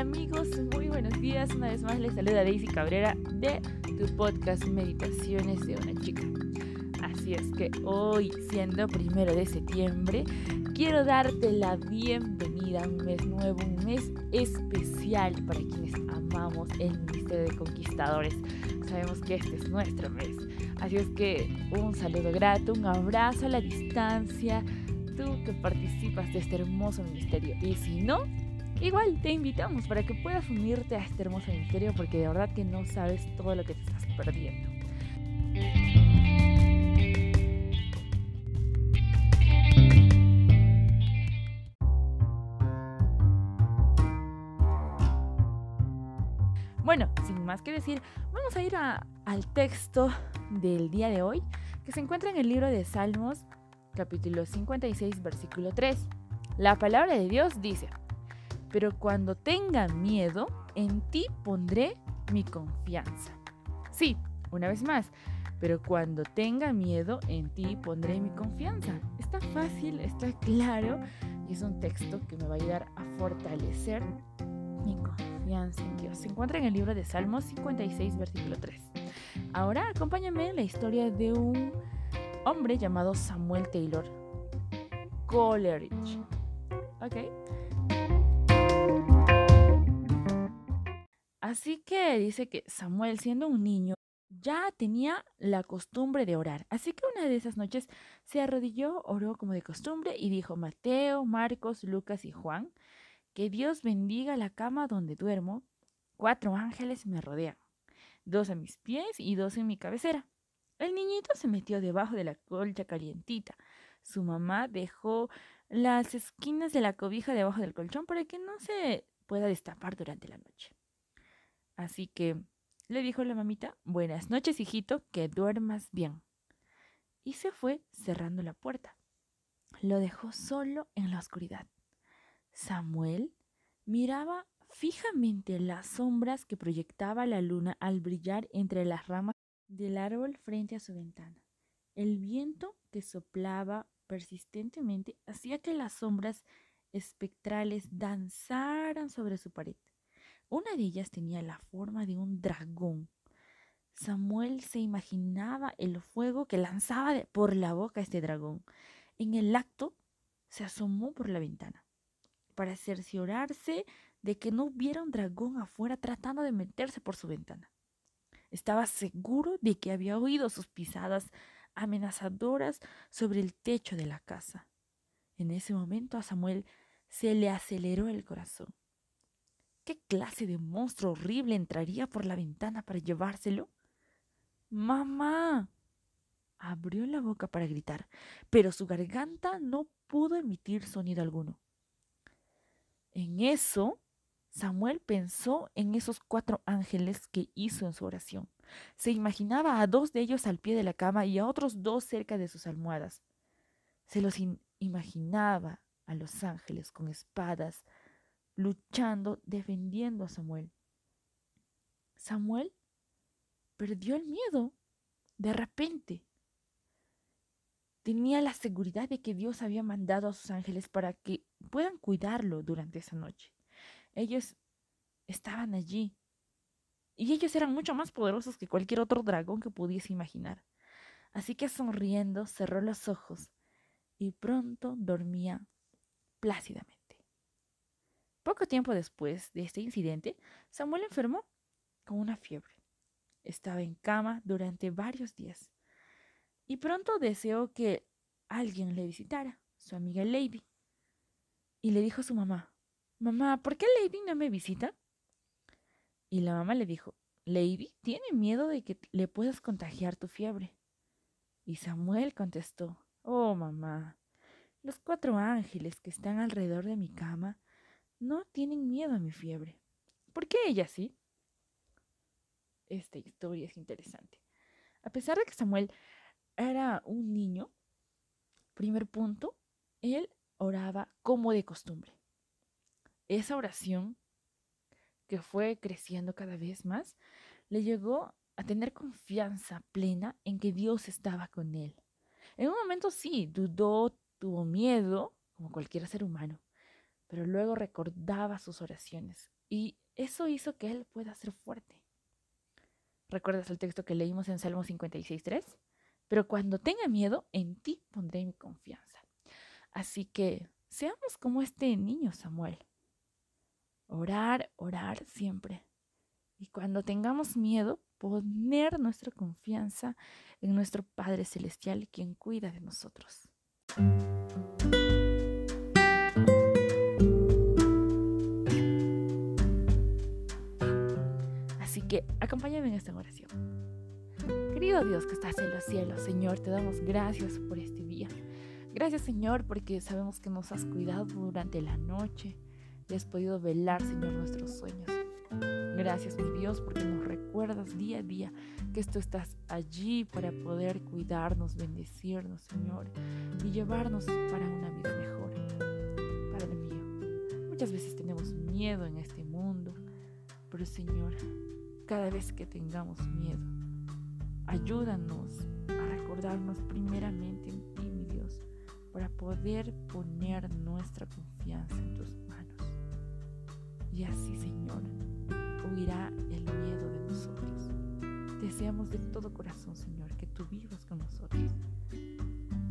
Amigos, muy buenos días. Una vez más les saluda Daisy Cabrera de tu podcast Meditaciones de una chica. Así es que hoy, siendo primero de septiembre, quiero darte la bienvenida a un mes nuevo, un mes especial para quienes amamos el Ministerio de Conquistadores. Sabemos que este es nuestro mes. Así es que un saludo grato, un abrazo a la distancia, tú que participas de este hermoso ministerio. Y si no, igual te invitamos para que puedas unirte a este hermoso ministerio porque de verdad que no sabes todo lo que te estás perdiendo. Bueno, sin más que decir, vamos a ir al texto del día de hoy que se encuentra en el libro de Salmos capítulo 56 versículo 3. La palabra de Dios dice, pero cuando tenga miedo, en ti pondré mi confianza. Sí, una vez más, pero cuando tenga miedo, en ti pondré mi confianza. Está fácil, está claro y es un texto que me va a ayudar a fortalecer mi confianza en Dios. Se encuentra en el libro de Salmos 56, versículo 3. Ahora acompáñame en la historia de un hombre llamado Samuel Taylor Coleridge. ¿Ok? Así que dice que Samuel, siendo un niño, ya tenía la costumbre de orar. Así que una de esas noches se arrodilló, oró como de costumbre y dijo, Mateo, Marcos, Lucas y Juan, que Dios bendiga la cama donde duermo. Cuatro ángeles me rodean, dos a mis pies y dos en mi cabecera. El niñito se metió debajo de la colcha calientita. Su mamá dejó las esquinas de la cobija debajo del colchón para que no se pueda destapar durante la noche. Así que le dijo la mamita, buenas noches, hijito, que duermas bien. Y se fue cerrando la puerta. Lo dejó solo en la oscuridad. Samuel miraba fijamente las sombras que proyectaba la luna al brillar entre las ramas del árbol frente a su ventana. El viento que soplaba persistentemente hacía que las sombras espectrales danzaran sobre su pared. Una de ellas tenía la forma de un dragón. Samuel se imaginaba el fuego que lanzaba por la boca este dragón. En el acto se asomó por la ventana para cerciorarse de que no hubiera un dragón afuera tratando de meterse por su ventana. Estaba seguro de que había oído sus pisadas amenazadoras sobre el techo de la casa. En ese momento a Samuel se le aceleró el corazón. ¿Qué clase de monstruo horrible entraría por la ventana para llevárselo? ¡Mamá! Abrió la boca para gritar, pero su garganta no pudo emitir sonido alguno. En eso Samuel pensó en esos cuatro ángeles que hizo en su oración. Se imaginaba a dos de ellos al pie de la cama y a otros dos cerca de sus almohadas. Se los imaginaba a los ángeles con espadas, luchando, defendiendo a Samuel. Samuel perdió el miedo de repente. Tenía la seguridad de que Dios había mandado a sus ángeles para que puedan cuidarlo durante esa noche. Ellos estaban allí. Y ellos eran mucho más poderosos que cualquier otro dragón que pudiese imaginar. Así que sonriendo cerró los ojos y pronto dormía plácidamente. Poco tiempo después de este incidente, Samuel enfermó con una fiebre. Estaba en cama durante varios días y pronto deseó que alguien le visitara, su amiga Lady. Y le dijo a su mamá, Mamá, ¿por qué Lady no me visita? Y la mamá le dijo, Lady tiene miedo de que le puedas contagiar tu fiebre. Y Samuel contestó, Oh, mamá, los cuatro ángeles que están alrededor de mi cama no tienen miedo a mi fiebre. ¿Por qué ella sí? Esta historia es interesante. A pesar de que Samuel era un niño, primer punto, él oraba como de costumbre esa oración que fue creciendo cada vez más, le llegó a tener confianza plena en que Dios estaba con él. En un momento sí, dudó, tuvo miedo, como cualquier ser humano, pero luego recordaba sus oraciones Y eso hizo que Él pueda ser fuerte. ¿Recuerdas el texto que leímos en Salmo 56.3? Pero cuando tenga miedo, en ti pondré mi confianza. Así que seamos como este niño Samuel. Orar, orar siempre. Y cuando tengamos miedo, poner nuestra confianza en nuestro Padre Celestial, quien cuida de nosotros. Que acompáñame en esta oración. Querido Dios que estás en los cielos, Señor, te damos gracias por este día. Gracias, Señor, porque sabemos que nos has cuidado durante la noche y has podido velar, Señor, nuestros sueños. Gracias, mi Dios, porque nos recuerdas día a día que tú estás allí para poder cuidarnos, bendecirnos, Señor, y llevarnos para una vida mejor. Padre mío, muchas veces tenemos miedo en este mundo, pero Señor, cada vez que tengamos miedo, ayúdanos a recordarnos primeramente en ti, mi Dios, para poder poner nuestra confianza en tus manos. Y así, Señor, huirá el miedo de nosotros. Deseamos de todo corazón, Señor, que tú vivas con nosotros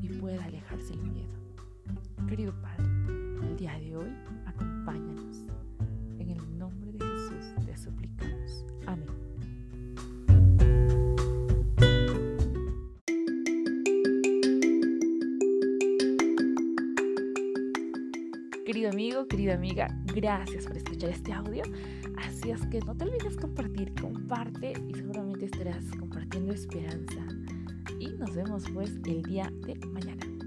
y pueda alejarse el miedo. Querido Padre, el día de hoy acompáñanos. En el nombre de Jesús te suplicamos. Amigo, querida amiga, gracias por escuchar este audio. Así es que no te olvides compartir, comparte y seguramente estarás compartiendo esperanza. Y nos vemos pues el día de mañana.